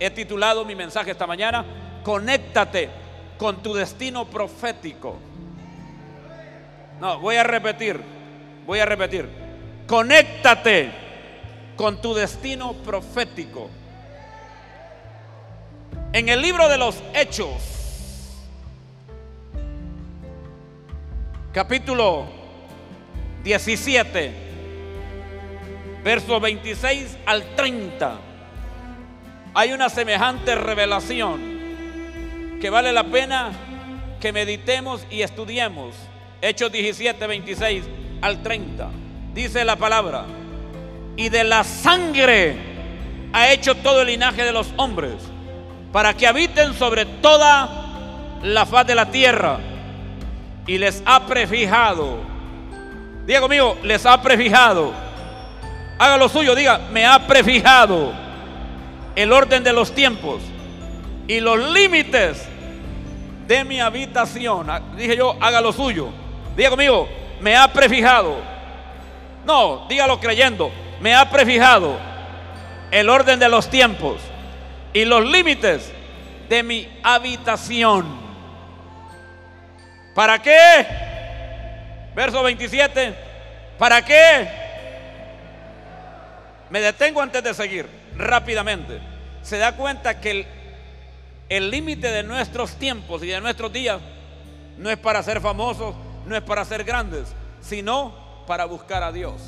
He titulado mi mensaje esta mañana, Conéctate con tu destino profético. No, voy a repetir, voy a repetir. Conéctate con tu destino profético. En el libro de los Hechos, capítulo 17, versos 26 al 30, hay una semejante revelación que vale la pena que meditemos y estudiemos. Hechos 17, 26 al 30. Dice la palabra, y de la sangre ha hecho todo el linaje de los hombres, para que habiten sobre toda la faz de la tierra, y les ha prefijado. Diga conmigo, les ha prefijado. Haga lo suyo, diga, me ha prefijado el orden de los tiempos y los límites de mi habitación. Ah, dije yo, haga lo suyo. Diga conmigo, me ha prefijado. No, dígalo creyendo. Me ha prefijado el orden de los tiempos y los límites de mi habitación. ¿Para qué? Verso 27. ¿Para qué? Me detengo antes de seguir rápidamente. Se da cuenta que el límite de nuestros tiempos y de nuestros días no es para ser famosos, no es para ser grandes, sino para buscar a Dios.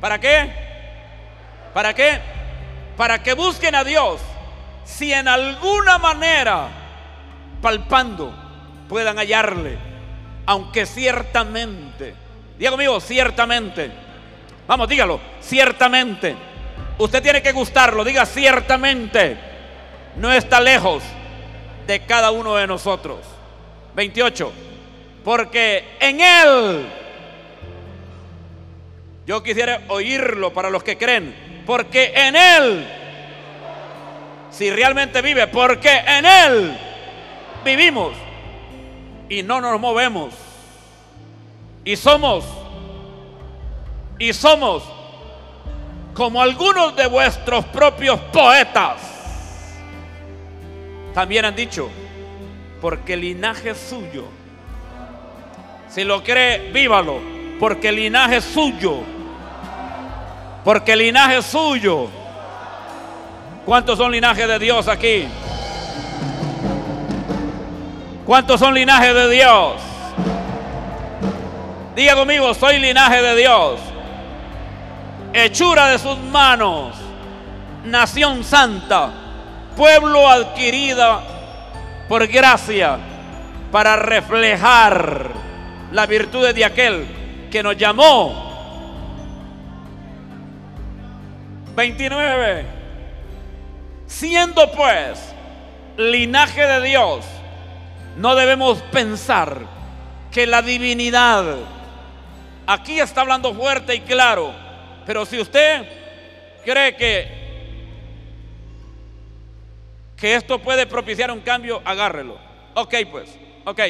¿Para qué? ¿Para qué? Para que busquen a Dios. Si en alguna manera, palpando, puedan hallarle. Aunque ciertamente, diga conmigo, ciertamente. Vamos, dígalo, ciertamente. Usted tiene que gustarlo, diga ciertamente. No está lejos de cada uno de nosotros. 28. Porque en Él, yo quisiera oírlo para los que creen, porque en Él, si realmente vive, porque en Él vivimos y no nos movemos. Y somos, y somos como algunos de vuestros propios poetas también han dicho, porque el linaje es suyo. Si lo cree, vívalo, porque el linaje es suyo. Porque el linaje es suyo. ¿Cuántos son linajes de Dios aquí? ¿Cuántos son linajes de Dios? Diga conmigo, soy linaje de Dios. Hechura de sus manos. Nación santa pueblo adquirida por gracia para reflejar la virtud de aquel que nos llamó. 29. Siendo pues linaje de Dios, no debemos pensar que la divinidad, aquí está hablando fuerte y claro, pero si usted cree que que esto puede propiciar un cambio, agárrelo. Ok, pues, ok.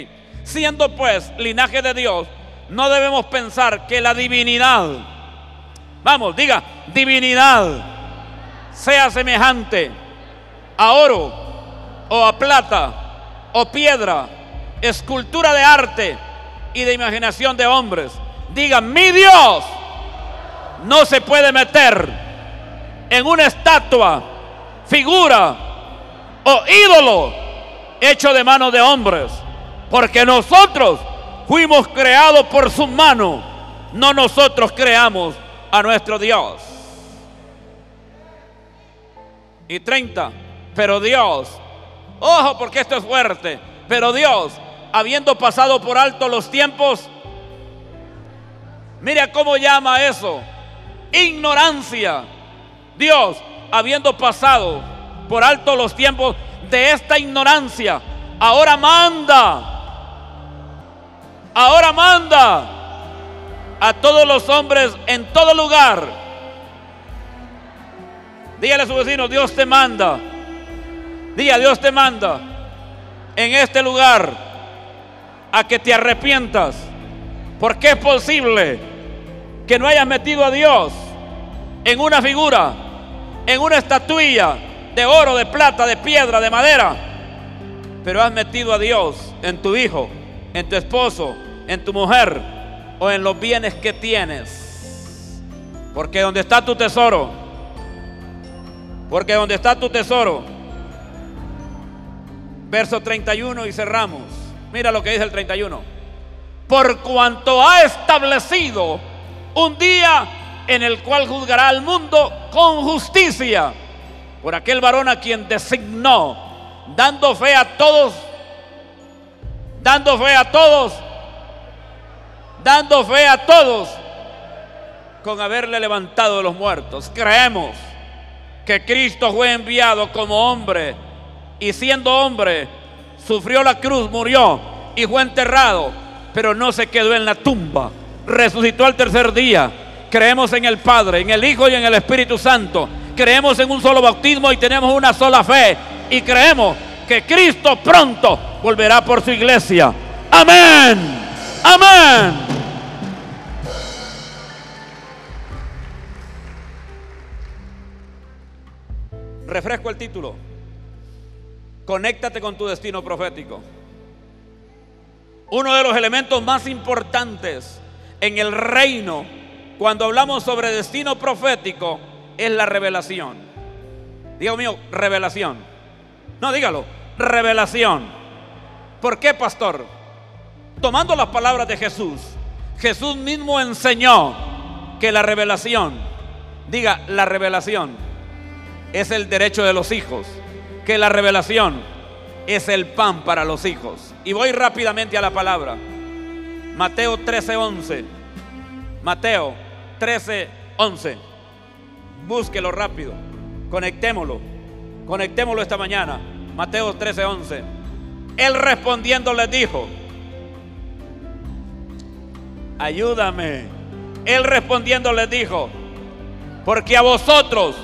Siendo pues linaje de Dios, no debemos pensar que la divinidad, vamos, diga, divinidad, sea semejante a oro o a plata o piedra, escultura de arte y de imaginación de hombres. Diga, mi Dios no se puede meter en una estatua, figura, o ídolo hecho de mano de hombres. Porque nosotros fuimos creados por su mano, no nosotros creamos a nuestro Dios. Y 30, pero Dios, ojo porque esto es fuerte, pero Dios, habiendo pasado por alto los tiempos, mira cómo llama eso, ignorancia. Dios, habiendo pasado por alto los tiempos de esta ignorancia. Ahora manda, ahora manda a todos los hombres en todo lugar. Dígale a su vecino, Dios te manda. Diga, Dios te manda en este lugar a que te arrepientas. Porque es posible que no hayas metido a Dios en una figura, en una estatuilla, de oro, de plata, de piedra, de madera. Pero has metido a Dios en tu hijo, en tu esposo, en tu mujer o en los bienes que tienes. Porque donde está tu tesoro, porque donde está tu tesoro, verso 31 y cerramos. Mira lo que dice el 31. Por cuanto ha establecido un día en el cual juzgará al mundo con justicia por aquel varón a quien designó, dando fe a todos, dando fe a todos, dando fe a todos con haberle levantado de los muertos. Creemos que Cristo fue enviado como hombre y siendo hombre, sufrió la cruz, murió y fue enterrado, pero no se quedó en la tumba. Resucitó al tercer día. Creemos en el Padre, en el Hijo y en el Espíritu Santo. Creemos en un solo bautismo y tenemos una sola fe. Y creemos que Cristo pronto volverá por su iglesia. Amén. Amén. Refresco el título. Conéctate con tu destino profético. Uno de los elementos más importantes en el reino, cuando hablamos sobre destino profético, es la revelación. Dios mío, revelación. No, dígalo, revelación. ¿Por qué, pastor? Tomando las palabras de Jesús, Jesús mismo enseñó que la revelación, diga, la revelación es el derecho de los hijos que la revelación es el pan para los hijos. Y voy rápidamente a la palabra. Mateo 13:11. Mateo 13:11. Búsquelo rápido. Conectémoslo. Conectémoslo esta mañana. Mateo 13:11. Él respondiendo les dijo, ayúdame. Él respondiendo les dijo, porque a vosotros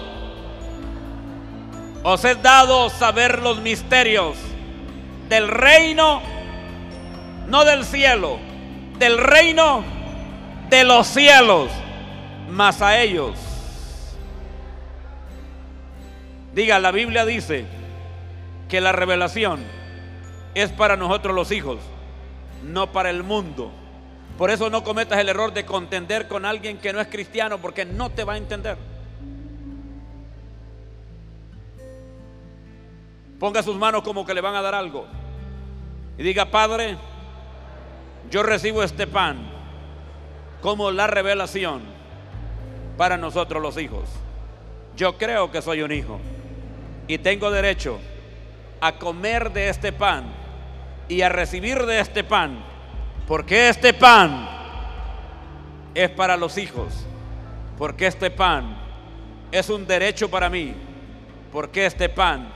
os he dado saber los misterios del reino, no del cielo, del reino de los cielos, mas a ellos. Diga, la Biblia dice que la revelación es para nosotros los hijos, no para el mundo. Por eso no cometas el error de contender con alguien que no es cristiano, porque no te va a entender. Ponga sus manos como que le van a dar algo. Y diga, Padre, yo recibo este pan como la revelación para nosotros los hijos. Yo creo que soy un hijo y tengo derecho a comer de este pan y a recibir de este pan, porque este pan es para los hijos, porque este pan es un derecho para mí, porque este pan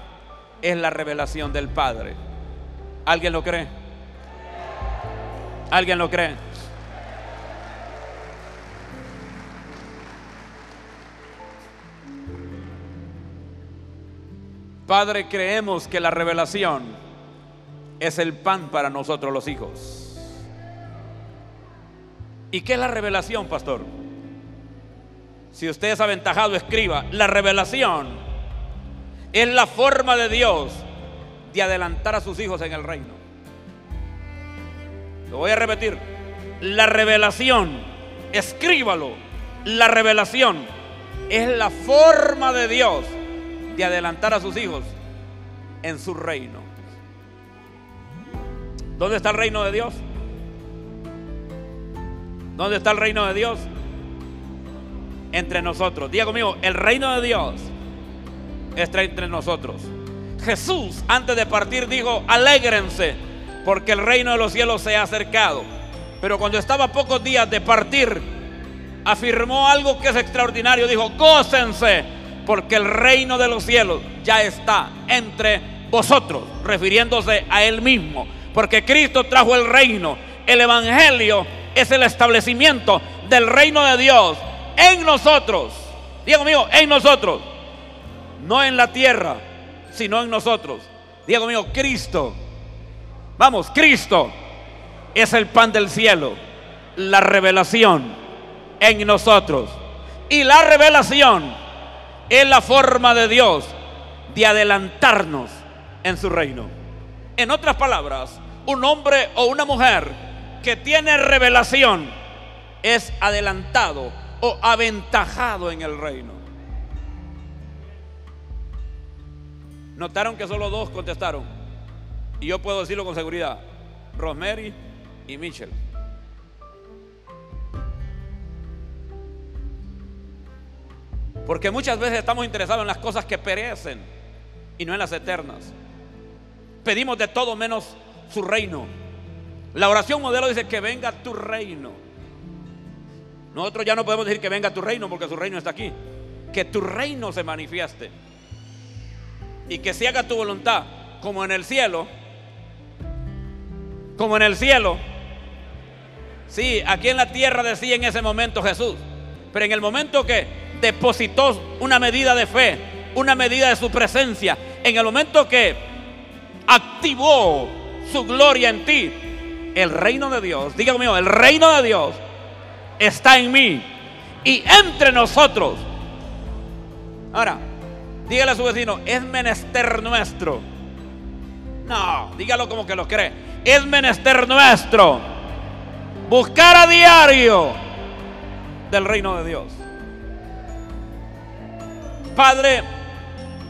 es la revelación del Padre. ¿Alguien lo cree? ¿Alguien lo cree? Padre, creemos que la revelación es el pan para nosotros los hijos. ¿Y qué es la revelación, pastor? Si usted es aventajado, escriba. La revelación es la forma de Dios de adelantar a sus hijos en el reino. Lo voy a repetir. La revelación, escríbalo. La revelación es la forma de Dios de adelantar a sus hijos en su reino. ¿Dónde está el reino de Dios? ¿Dónde está el reino de Dios? Entre nosotros. Diga conmigo, el reino de Dios está entre nosotros. Jesús antes de partir dijo, alégrense porque el reino de los cielos se ha acercado. Pero cuando estaba a pocos días de partir, afirmó algo que es extraordinario. Dijo, gócense porque el reino de los cielos ya está entre vosotros, refiriéndose a él mismo. Porque Cristo trajo el reino. El Evangelio es el establecimiento del reino de Dios en nosotros. Diego mío, en nosotros no en la tierra, sino en nosotros. Diego mío, Cristo, vamos, Cristo es el pan del cielo, la revelación en nosotros. Y la revelación es la forma de Dios de adelantarnos en su reino. En otras palabras, un hombre o una mujer que tiene revelación es adelantado o aventajado en el reino. Notaron que solo dos contestaron. Y yo puedo decirlo con seguridad. Rosemary y Mitchell. Porque muchas veces estamos interesados en las cosas que perecen y no en las eternas. Pedimos de todo menos su reino. La oración modelo dice que venga tu reino. Nosotros ya no podemos decir que venga tu reino porque su reino está aquí. Que tu reino se manifieste. Y que se haga tu voluntad como en el cielo. Como en el cielo. Sí, aquí en la tierra decía en ese momento Jesús. Pero en el momento que depositó una medida de fe, una medida de su presencia. En el momento que activó su gloria en ti, el reino de Dios, diga conmigo, el reino de Dios está en mí y entre nosotros. Ahora, dígale a su vecino, es menester nuestro. No, dígalo como que lo cree. Es menester nuestro buscar a diario del reino de Dios. Padre,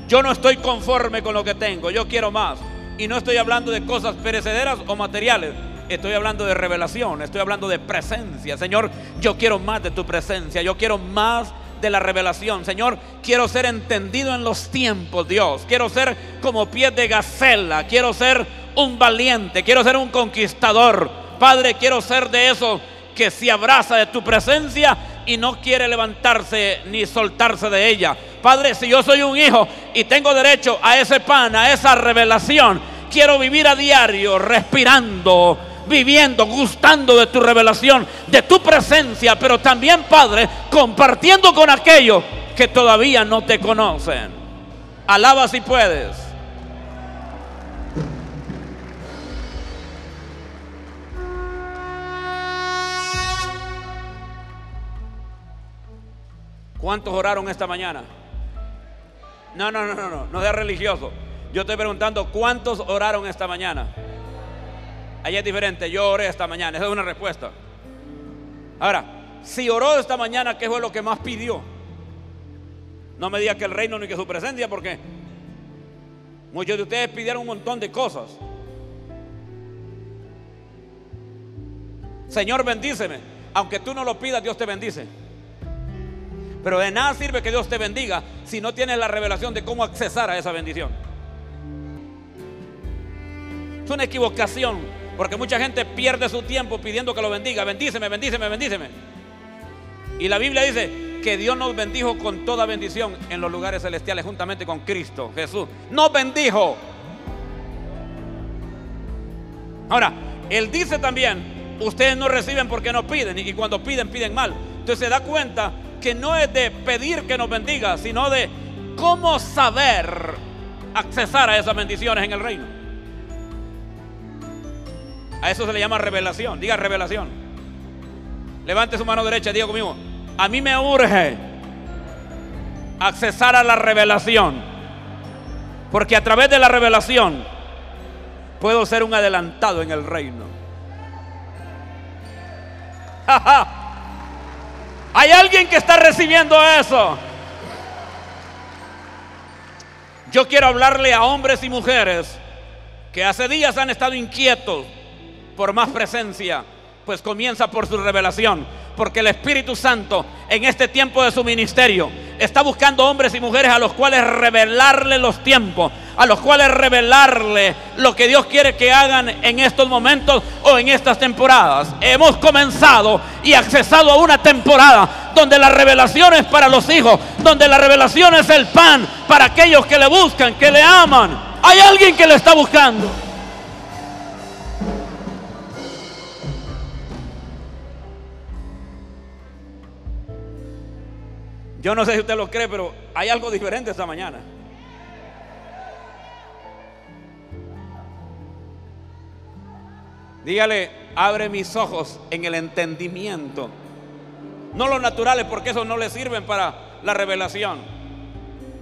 yo no estoy conforme con lo que tengo, yo quiero más. Y no estoy hablando de cosas perecederas o materiales. Estoy hablando de revelación, estoy hablando de presencia. Señor, yo quiero más de tu presencia, yo quiero más de la revelación. Señor, quiero ser entendido en los tiempos, Dios. Quiero ser como pie de gacela, quiero ser un valiente, quiero ser un conquistador. Padre, quiero ser de eso que se abraza de tu presencia y no quiere levantarse ni soltarse de ella. Padre, si yo soy un hijo y tengo derecho a ese pan, a esa revelación, quiero vivir a diario respirando, viviendo, gustando de tu revelación, de tu presencia, pero también, Padre, compartiendo con aquellos que todavía no te conocen. Alaba si puedes. ¿Cuántos oraron esta mañana? No, no, no, no, no, no sea religioso. Yo estoy preguntando cuántos oraron esta mañana. Ahí es diferente, yo oré esta mañana, esa es una respuesta. Ahora, si oró esta mañana, ¿qué fue lo que más pidió? No me diga que el reino ni que su presencia, porque muchos de ustedes pidieron un montón de cosas. Señor, bendíceme. Aunque tú no lo pidas, Dios te bendice. Pero de nada sirve que Dios te bendiga si no tienes la revelación de cómo accesar a esa bendición. Es una equivocación, porque mucha gente pierde su tiempo pidiendo que lo bendiga. Bendíceme, bendíceme, bendíceme. Y la Biblia dice que Dios nos bendijo con toda bendición en los lugares celestiales juntamente con Cristo, Jesús. Nos bendijo. Ahora, Él dice también, ustedes no reciben porque no piden y cuando piden, piden mal. Entonces se da cuenta que no es de pedir que nos bendiga, sino de cómo saber accesar a esas bendiciones en el reino. A eso se le llama revelación. Diga revelación. Levante su mano derecha, diga conmigo. A mí me urge accesar a la revelación. Porque a través de la revelación puedo ser un adelantado en el reino. Hay alguien que está recibiendo eso. Yo quiero hablarle a hombres y mujeres que hace días han estado inquietos por más presencia, pues comienza por su revelación, porque el Espíritu Santo en este tiempo de su ministerio está buscando hombres y mujeres a los cuales revelarle los tiempos, a los cuales revelarle lo que Dios quiere que hagan en estos momentos o en estas temporadas. Hemos comenzado y accesado a una temporada donde la revelación es para los hijos, donde la revelación es el pan para aquellos que le buscan, que le aman. Hay alguien que le está buscando. Yo no sé si usted lo cree, pero hay algo diferente esta mañana. Dígale, abre mis ojos en el entendimiento. No los naturales, porque esos no le sirven para la revelación.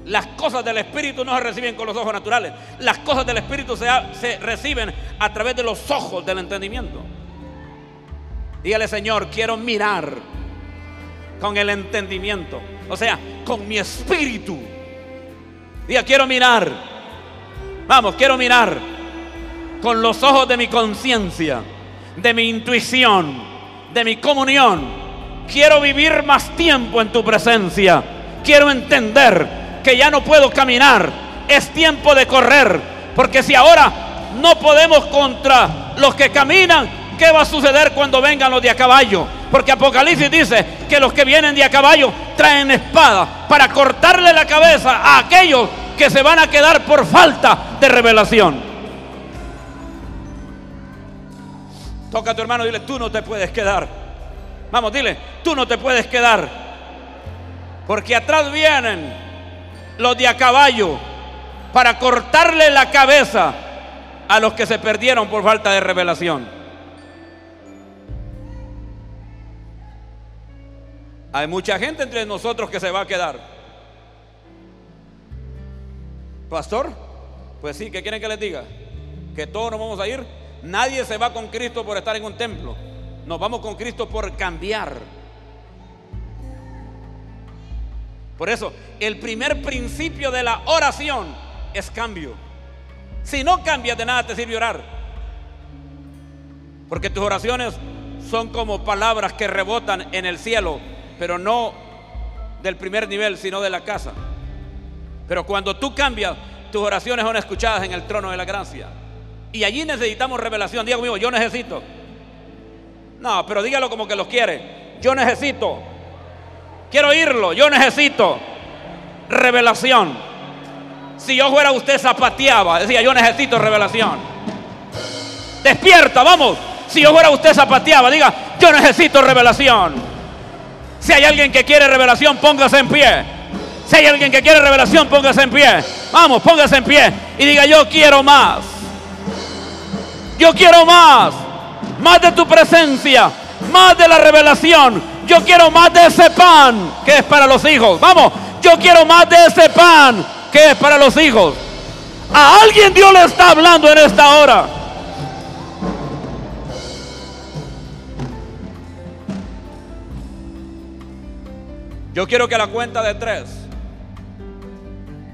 Las cosas del Espíritu no se reciben con los ojos naturales. Las cosas del Espíritu se, se reciben a través de los ojos del entendimiento. Dígale, Señor, quiero mirar con el entendimiento. O sea, con mi espíritu. Diga, quiero mirar. Vamos, quiero mirar con los ojos de mi conciencia, de mi intuición, de mi comunión. Quiero vivir más tiempo en tu presencia. Quiero entender que ya no puedo caminar. Es tiempo de correr. Porque si ahora no podemos contra los que caminan, ¿qué va a suceder cuando vengan los de a caballo? Porque Apocalipsis dice que los que vienen de a caballo traen espada para cortarle la cabeza a aquellos que se van a quedar por falta de revelación. Toca a tu hermano dile, tú no te puedes quedar. Vamos, dile, tú no te puedes quedar. Porque atrás vienen los de a caballo para cortarle la cabeza a los que se perdieron por falta de revelación. Hay mucha gente entre nosotros que se va a quedar. Pastor, pues sí, ¿qué quieren que les diga? Que todos nos vamos a ir. Nadie se va con Cristo por estar en un templo. Nos vamos con Cristo por cambiar. Por eso, el primer principio de la oración es cambio. Si no cambias de nada te sirve orar. Porque tus oraciones son como palabras que rebotan en el cielo, pero no del primer nivel, sino de la casa. Pero cuando tú cambias, tus oraciones son escuchadas en el trono de la gracia. Y allí necesitamos revelación. Diga conmigo, yo necesito. No, pero dígalo como que lo quiere. Yo necesito Quiero oírlo. Yo necesito revelación. Si yo fuera usted zapateaba, decía, yo necesito revelación. Despierta, vamos. Si yo fuera usted zapateaba, diga, yo necesito revelación. Si hay alguien que quiere revelación, póngase en pie. Si hay alguien que quiere revelación, póngase en pie. Vamos, póngase en pie y diga, yo quiero más. Yo quiero más. Más de tu presencia, más de la revelación, yo quiero más de ese pan que es para los hijos. Vamos, yo quiero más de ese pan que es para los hijos. A alguien Dios le está hablando en esta hora. Yo quiero que la cuenta de tres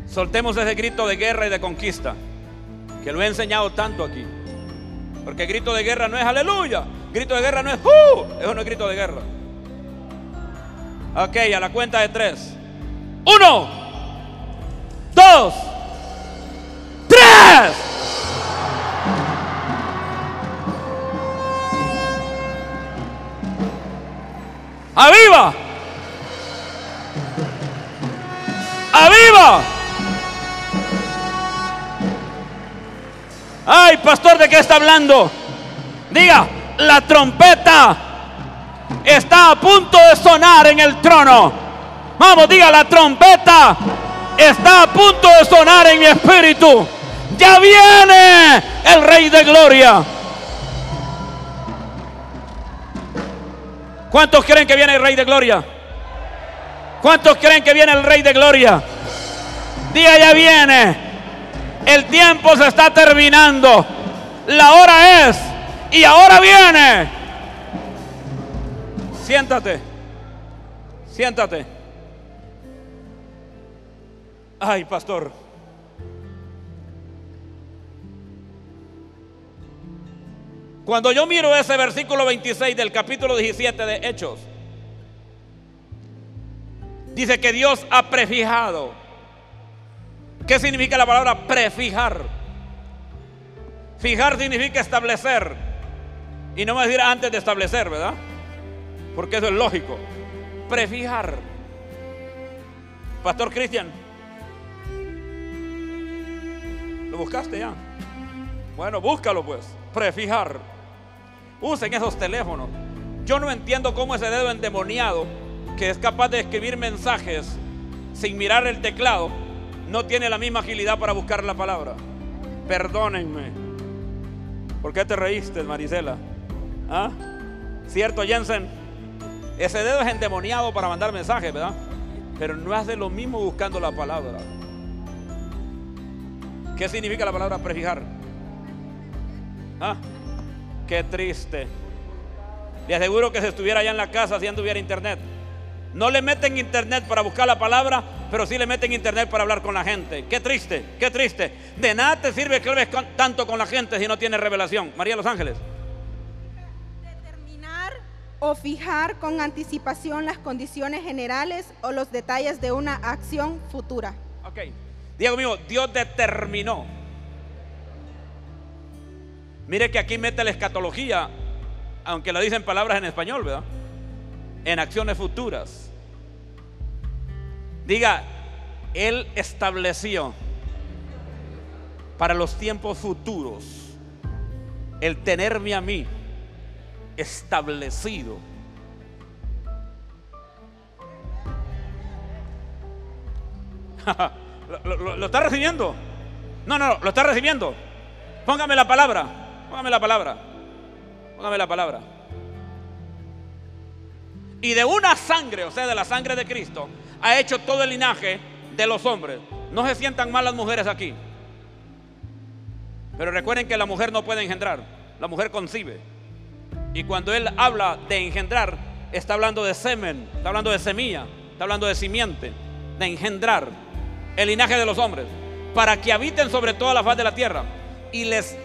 soltemos ese grito de guerra y de conquista que lo he enseñado tanto aquí. Porque grito de guerra no es aleluya, grito de guerra no es ¡uh! Eso no es grito de guerra. Ok, a la cuenta de tres. Uno, dos, tres. ¡Aviva! ¡Aviva! Ay, pastor, ¿de qué está hablando? Diga, la trompeta está a punto de sonar en el trono. Vamos, diga la trompeta. Está a punto de sonar en mi espíritu. Ya viene el Rey de Gloria. ¿Cuántos creen que viene el Rey de Gloria? ¿Cuántos creen que viene el Rey de Gloria? Diga ya viene. El tiempo se está terminando. La hora es. Y ahora viene. Siéntate. Siéntate. Ay, pastor. Cuando yo miro ese versículo 26 del capítulo 17 de Hechos, dice que Dios ha prefijado. ¿Qué significa la palabra prefijar? Fijar significa establecer. Y no me decir antes de establecer, ¿verdad? porque eso es lógico. Prefijar. Pastor Cristian, ¿lo buscaste ya? Bueno, búscalo pues. Prefijar. Usen esos teléfonos. Yo no entiendo cómo ese dedo endemoniado, que es capaz de escribir mensajes sin mirar el teclado, no tiene la misma agilidad para buscar la palabra. Perdónenme. ¿Por qué te reíste, Marisela? ¿Ah? ¿Cierto, Jensen? Ese dedo es endemoniado para mandar mensajes, ¿verdad? Pero no hace lo mismo buscando la palabra. ¿Qué significa la palabra prefijar? ¿Ah? Qué triste. Le aseguro que si estuviera allá en la casa, si tuviera internet. No le meten internet para buscar la palabra, pero sí le meten internet para hablar con la gente. Qué triste, qué triste. De nada te sirve que hables tanto con la gente si no tienes revelación. María Los Ángeles. Determinar o fijar con anticipación las condiciones generales o los detalles de una acción futura. Ok. Diego mío, Dios determinó. Mire que aquí mete la escatología, aunque lo dicen palabras en español, ¿verdad? En acciones futuras. Diga, Él estableció para los tiempos futuros el tenerme a mí establecido. ¿Lo, está recibiendo? No, no, lo está recibiendo. Póngame la palabra. Póngame la palabra. Póngame la palabra. Y de una sangre, o sea, de la sangre de Cristo, ha hecho todo el linaje de los hombres. No se sientan mal las mujeres aquí. Pero recuerden que la mujer no puede engendrar. La mujer concibe. Y cuando él habla de engendrar, está hablando de semen, está hablando de semilla, está hablando de simiente, de engendrar el linaje de los hombres, para que habiten sobre toda la faz de la tierra y les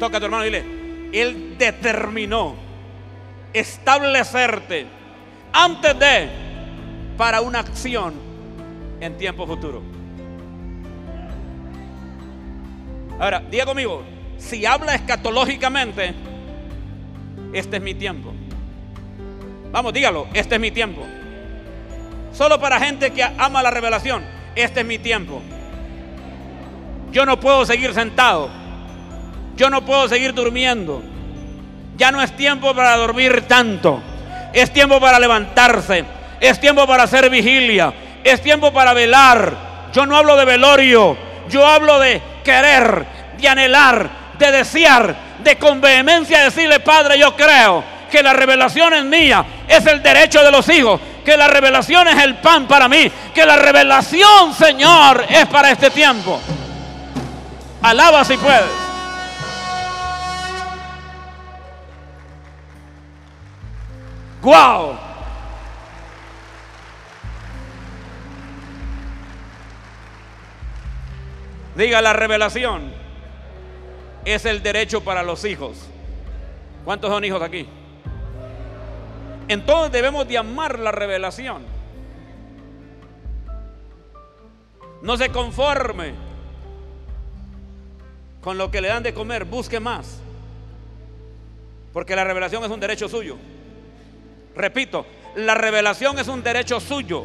toca a tu hermano y dile, él determinó establecerte antes de para una acción en tiempo futuro. Ahora, diga conmigo, si habla escatológicamente, este es mi tiempo. Vamos, dígalo, este es mi tiempo. Solo para gente que ama la revelación. Este es mi tiempo. Yo no puedo seguir sentado. Yo no puedo seguir durmiendo. Ya no es tiempo para dormir tanto. Es tiempo para levantarse. Es tiempo para hacer vigilia. Es tiempo para velar. Yo no hablo de velorio. Yo hablo de querer, de anhelar, de desear, de con vehemencia decirle, Padre, yo creo que la revelación es mía. Es el derecho de los hijos que la revelación es el pan para mí, que la revelación, Señor, es para este tiempo. Alaba si puedes. ¡Guau! Diga la revelación es el derecho para los hijos. ¿Cuántos son hijos aquí? Entonces debemos de amar la revelación. No se conforme con lo que le dan de comer, busque más. Porque la revelación es un derecho suyo. Repito, la revelación es un derecho suyo.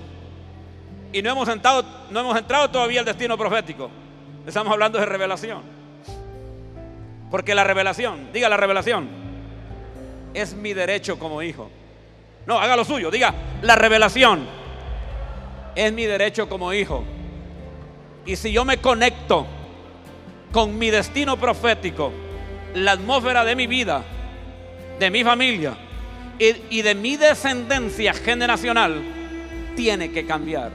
Y no hemos, entrado, no hemos entrado todavía al destino profético. Estamos hablando de revelación. Porque la revelación, diga la revelación, es mi derecho como hijo. No, haga lo suyo. Diga, la revelación es mi derecho como hijo. Y si yo me conecto con mi destino profético, la atmósfera de mi vida, de mi familia y, de mi descendencia generacional, tiene que cambiar.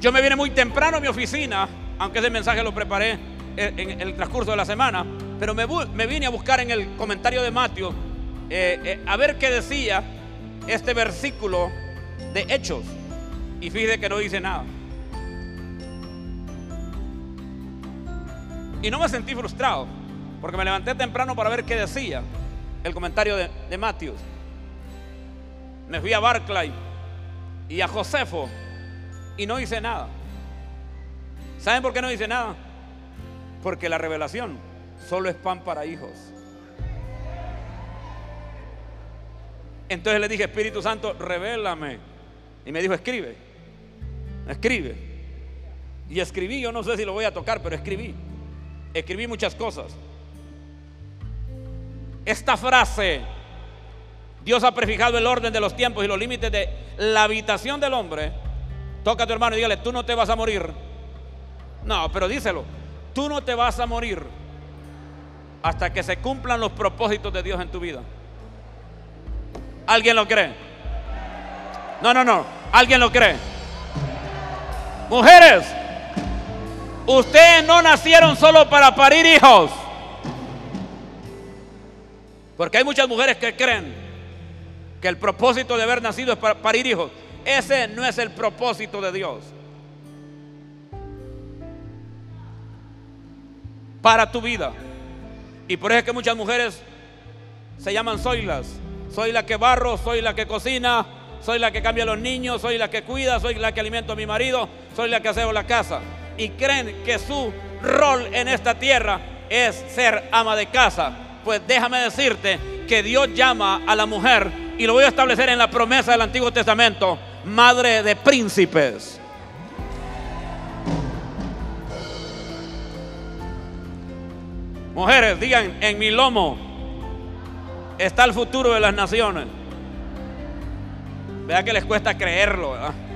Yo me vine muy temprano a mi oficina, aunque ese mensaje lo preparé en el transcurso de la semana, pero me, vine a buscar en el comentario de Mateo eh, eh, a ver qué decía este versículo de Hechos. Y fíjese que no dice nada. Y no me sentí frustrado, porque me levanté temprano para ver qué decía el comentario de, de. Me fui a Barclay y a Josefo y no dice nada. ¿Saben por qué no dice nada? Porque la revelación solo es pan para hijos. Entonces le dije, Espíritu Santo, revélame. Y me dijo, escribe. Escribe. Y escribí, yo no sé si lo voy a tocar, pero escribí. Escribí muchas cosas. Esta frase, Dios ha prefijado el orden de los tiempos y los límites de la habitación del hombre Toca a tu hermano y dígale, tú no te vas a morir No, pero díselo. Tú no te vas a morir hasta que se cumplan los propósitos de Dios en tu vida. ¿Alguien lo cree? No, no, no. ¿Alguien lo cree? Mujeres, ustedes no nacieron solo para parir hijos. Porque hay muchas mujeres que creen que el propósito de haber nacido es para parir hijos. Ese no es el propósito de Dios. Para tu vida. Y por eso es que muchas mujeres se llaman soylas. Soy la que barro, soy la que cocina, soy la que cambia a los niños, soy la que cuida, soy la que alimento a mi marido, soy la que aseo la casa. Y creen que su rol en esta tierra es ser ama de casa. Pues déjame decirte que Dios llama a la mujer, y lo voy a establecer en la promesa del Antiguo Testamento, madre de príncipes. Mujeres, digan, en mi lomo está el futuro de las naciones. Vea que les cuesta creerlo, ¿verdad?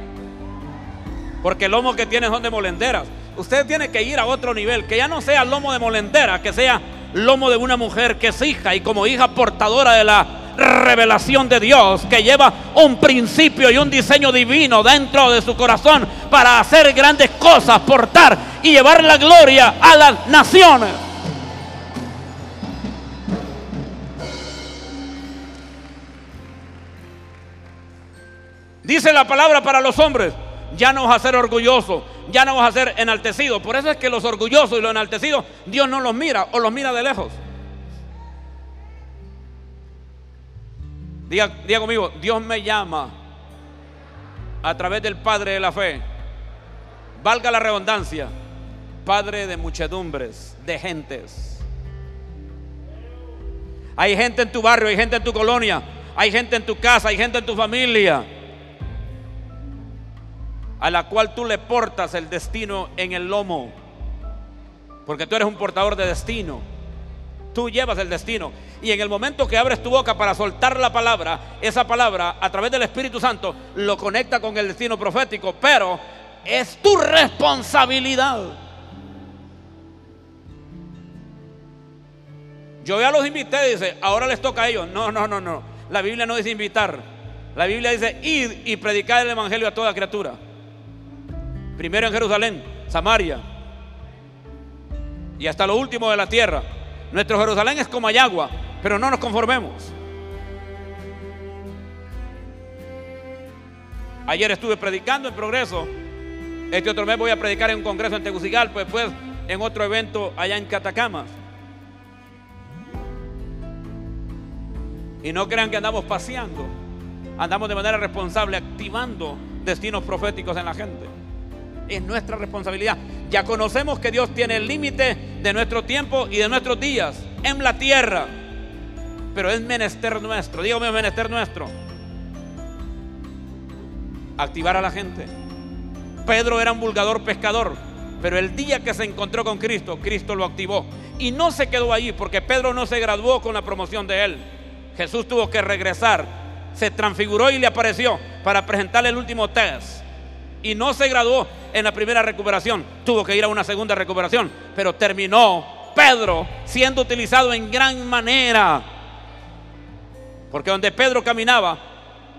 Porque el lomo que tienen son de molenderas. Usted tiene que ir a otro nivel, que ya no sea lomo de molendera, que sea lomo de una mujer que es hija y como hija portadora de la revelación de Dios, que lleva un principio y un diseño divino dentro de su corazón para hacer grandes cosas, portar y llevar la gloria a las naciones. Dice la palabra para los hombres, ya no vas a ser orgulloso, ya no vas a ser enaltecido. Por eso es que los orgullosos y los enaltecidos, Dios no los mira o los mira de lejos. Diga, diga conmigo, Dios me llama a través del Padre de la fe. Valga la redundancia, Padre de muchedumbres, de gentes. Hay gente en tu barrio, hay gente en tu colonia, hay gente en tu casa, hay gente en tu familia a la cual tú le portas el destino en el lomo. Porque tú eres un portador de destino. Tú llevas el destino. Y en el momento que abres tu boca para soltar la palabra, esa palabra a través del Espíritu Santo lo conecta con el destino profético. Pero es tu responsabilidad. Yo ya los invité, dice, ahora les toca a ellos. No, no, no, no. La Biblia no dice invitar. La Biblia dice ir y predicar el Evangelio a toda criatura. Primero en Jerusalén, Samaria. Y hasta lo último de la tierra. Nuestro Jerusalén es como Ayagua, pero no nos conformemos. Ayer estuve predicando en progreso. Este otro mes voy a predicar en un congreso en Tegucigalpa, después en otro evento allá en Catacamas. Y no crean que andamos paseando. Andamos de manera responsable, activando destinos proféticos en la gente es nuestra responsabilidad. Ya conocemos que Dios tiene el límite de nuestro tiempo y de nuestros días en la tierra. Pero es menester nuestro, dígame menester nuestro. Activar a la gente. Pedro era un vulgador pescador, pero el día que se encontró con Cristo, Cristo lo activó. Y no se quedó allí porque Pedro no se graduó con la promoción de él. Jesús tuvo que regresar, se transfiguró y le apareció para presentarle el último test y no se graduó en la primera recuperación. Tuvo que ir a una segunda recuperación, pero terminó Pedro siendo utilizado en gran manera. Porque donde Pedro caminaba,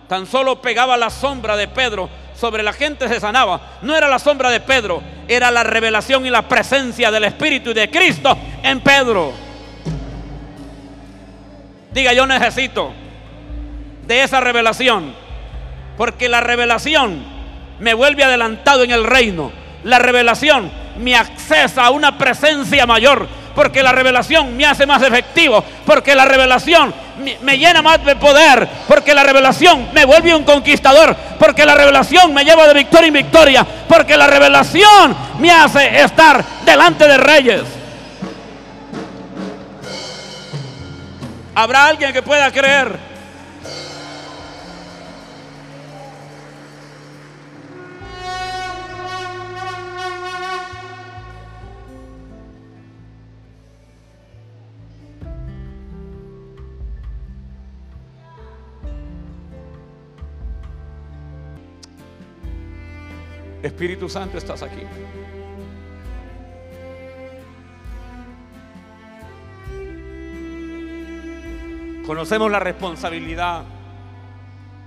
tan solo pegaba la sombra de Pedro sobre la gente se sanaba. No era la sombra de Pedro, era la revelación y la presencia del Espíritu y de Cristo en Pedro. Diga, yo necesito de esa revelación. Porque la revelación me vuelve adelantado en el reino. La revelación me accesa a una presencia mayor, porque la revelación me hace más efectivo, porque la revelación me llena más de poder, porque la revelación me vuelve un conquistador, porque la revelación me lleva de victoria en victoria, porque la revelación me hace estar delante de reyes. ¿Habrá alguien que pueda creer? Espíritu Santo, estás aquí. Conocemos la responsabilidad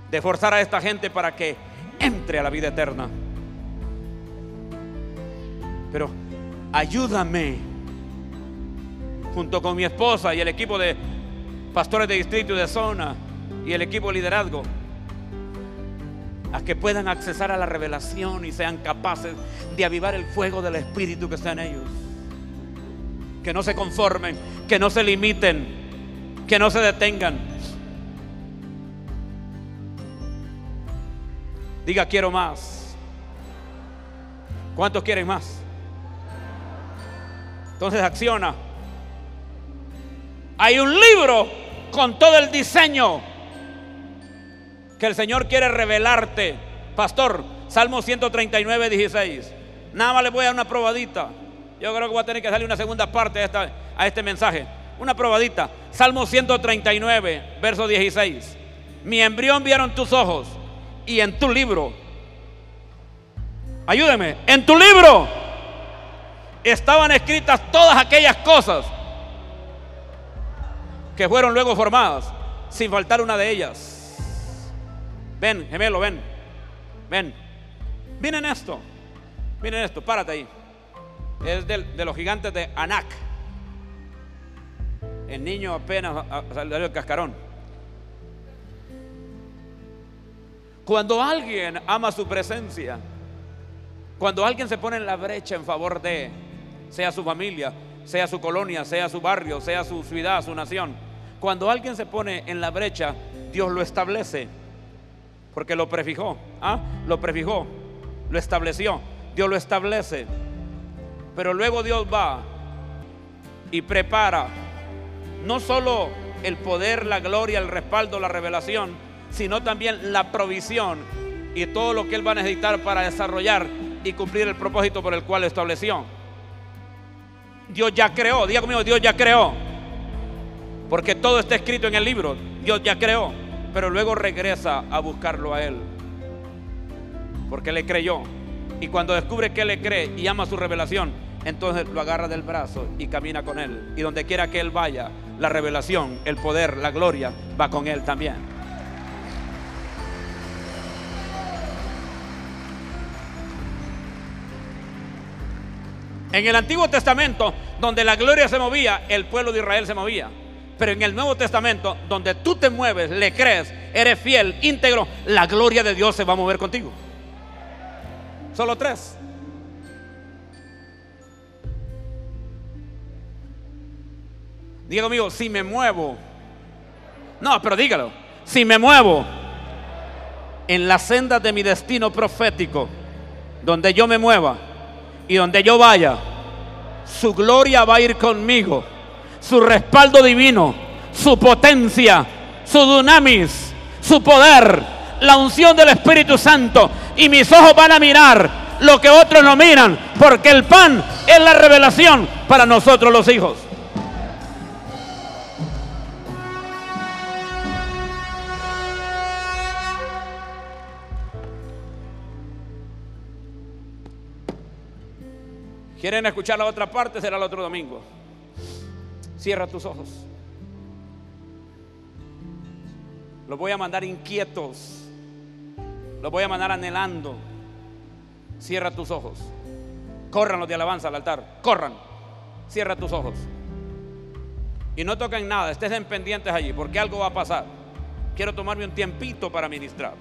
de forzar a esta gente para que entre a la vida eterna. Pero ayúdame, junto con mi esposa y el equipo de pastores de distrito y de zona y el equipo de liderazgo, a que puedan accesar a la revelación y sean capaces de avivar el fuego del Espíritu que está en ellos. Que no se conformen, que no se limiten, que no se detengan. Diga, quiero más. ¿Cuántos quieren más? Entonces acciona. Hay un libro con todo el diseño que el Señor quiere revelarte. Pastor, Salmo 139, 16. Nada más le voy a dar una probadita. Yo creo que voy a tener que darle una segunda parte a, esta, a este mensaje. Una probadita. Salmo 139, verso 16. Mi embrión vieron tus ojos y en tu libro. Ayúdeme. En tu libro estaban escritas todas aquellas cosas que fueron luego formadas, sin faltar una de ellas. Ven, gemelo, ven. Ven. Miren esto. Miren esto, párate ahí. Es de los gigantes de Anak. El niño apenas salió del cascarón. Cuando alguien ama su presencia, cuando alguien se pone en la brecha en favor de, sea su familia, sea su colonia, sea su barrio, sea su ciudad, su nación, cuando alguien se pone en la brecha, Dios lo establece. Porque lo prefijó. ¿ah? Lo prefijó. Lo estableció. Dios lo establece. Pero luego Dios va y prepara no solo el poder, la gloria, el respaldo, la revelación, sino también la provisión y todo lo que Él va a necesitar para desarrollar y cumplir el propósito por el cual estableció. Dios ya creó, diga conmigo, Dios ya creó. Porque todo está escrito en el libro, Dios ya creó pero luego regresa a buscarlo a él. Porque le creyó. Y cuando descubre que le cree y ama su revelación, entonces lo agarra del brazo y camina con él. Y donde quiera que él vaya, la revelación, el poder, la gloria va con él también. En el Antiguo Testamento, donde la gloria se movía, el pueblo de Israel se movía. Pero en el Nuevo Testamento, donde tú te mueves, le crees, eres fiel, íntegro, la gloria de Dios se va a mover contigo. Solo tres. Diga conmigo, si me muevo. No, pero dígalo. Si me muevo en la senda de mi destino profético, donde yo me mueva y donde yo vaya, su gloria va a ir conmigo su respaldo divino, su potencia, su dunamis, su poder, la unción del Espíritu Santo. Y mis ojos van a mirar lo que otros no miran, porque el pan es la revelación para nosotros los hijos. ¿Quieren escuchar la otra parte? Será el otro domingo. Cierra tus ojos. Los voy a mandar inquietos. Los voy a mandar anhelando. Cierra tus ojos. Corran los de alabanza al altar. Corran. Cierra tus ojos. Y no toquen nada. Estén pendientes allí porque algo va a pasar. Quiero tomarme un tiempito para ministrar.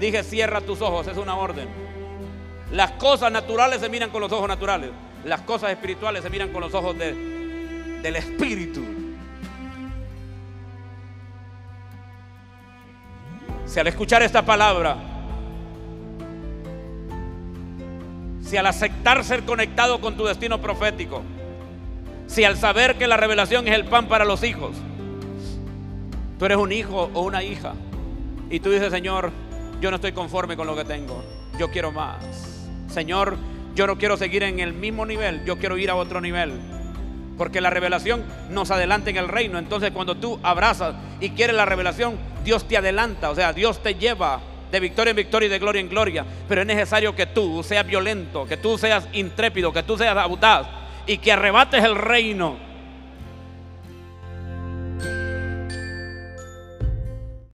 Dije, cierra tus ojos. Es una orden. Las cosas naturales se miran con los ojos naturales. Las cosas espirituales se miran con los ojos de, del Espíritu. Si al escuchar esta palabra, si al aceptar ser conectado con tu destino profético, si al saber que la revelación es el pan para los hijos, tú eres un hijo o una hija y tú dices, Señor, yo no estoy conforme con lo que tengo, yo quiero más. Señor, yo no quiero seguir en el mismo nivel, yo quiero ir a otro nivel. Porque la revelación nos adelanta en el reino. Entonces cuando tú abrazas y quieres la revelación, Dios te adelanta. O sea, Dios te lleva de victoria en victoria y de gloria en gloria. Pero es necesario que tú seas violento, que tú seas intrépido, que tú seas audaz y que arrebates el reino